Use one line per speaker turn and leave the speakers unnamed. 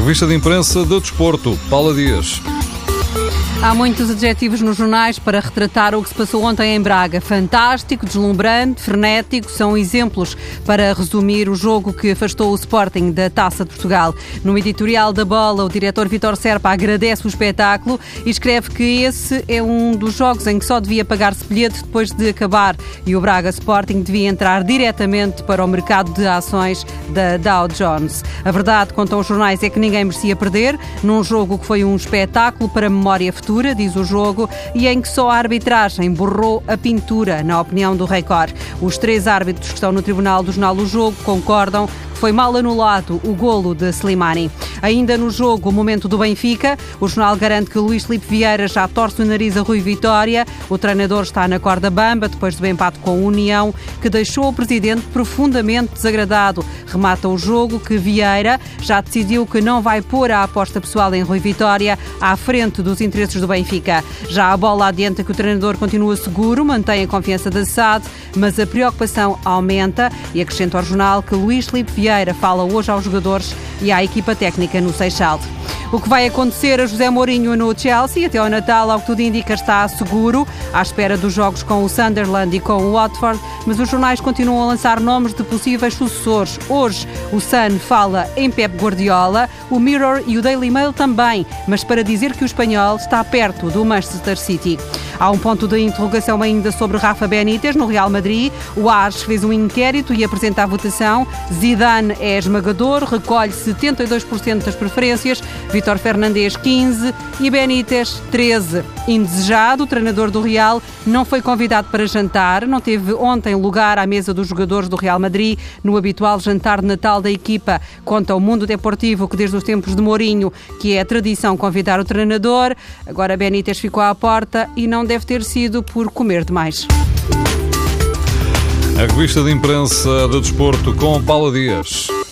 revista de imprensa do Desporto, Paula Dias.
Há muitos adjetivos nos jornais para retratar o que se passou ontem em Braga. Fantástico, deslumbrante, frenético são exemplos para resumir o jogo que afastou o Sporting da Taça de Portugal. No editorial da bola, o diretor Vitor Serpa agradece o espetáculo e escreve que esse é um dos jogos em que só devia pagar-se bilhete depois de acabar e o Braga Sporting devia entrar diretamente para o mercado de ações da Dow Jones. A verdade, contam os jornais, é que ninguém merecia perder num jogo que foi um espetáculo para a memória futura diz o jogo, e em que só a arbitragem borrou a pintura, na opinião do Record. Os três árbitros que estão no Tribunal do Jornal do Jogo concordam foi mal anulado o golo de Slimani. Ainda no jogo, o momento do Benfica, o jornal garante que Luís Filipe Vieira já torce o nariz a Rui Vitória. O treinador está na corda bamba depois do empate com a União, que deixou o presidente profundamente desagradado. Remata o jogo que Vieira já decidiu que não vai pôr a aposta pessoal em Rui Vitória à frente dos interesses do Benfica. Já a bola adianta que o treinador continua seguro, mantém a confiança da SAD, mas a preocupação aumenta e acrescenta ao jornal que Luís Filipe Vieira fala hoje aos jogadores e à equipa técnica no Seixal. O que vai acontecer a José Mourinho no Chelsea até ao Natal, ao que tudo indica, está seguro, à espera dos jogos com o Sunderland e com o Watford, mas os jornais continuam a lançar nomes de possíveis sucessores. Hoje, o Sun fala em Pep Guardiola, o Mirror e o Daily Mail também, mas para dizer que o espanhol está perto do Manchester City. Há um ponto de interrogação ainda sobre Rafa Benítez no Real Madrid. O AS fez um inquérito e apresenta a votação. Zidane é esmagador, recolhe 72% das preferências. Vitor Fernandes, 15% e Benítez, 13%. Indesejado, o treinador do Real não foi convidado para jantar, não teve ontem lugar à mesa dos jogadores do Real Madrid no habitual jantar de Natal da equipa. Conta o mundo deportivo que desde os tempos de Mourinho, que é a tradição convidar o treinador, agora Benítez ficou à porta e não deve ter sido por comer demais.
A revista de imprensa do desporto com Paula Dias.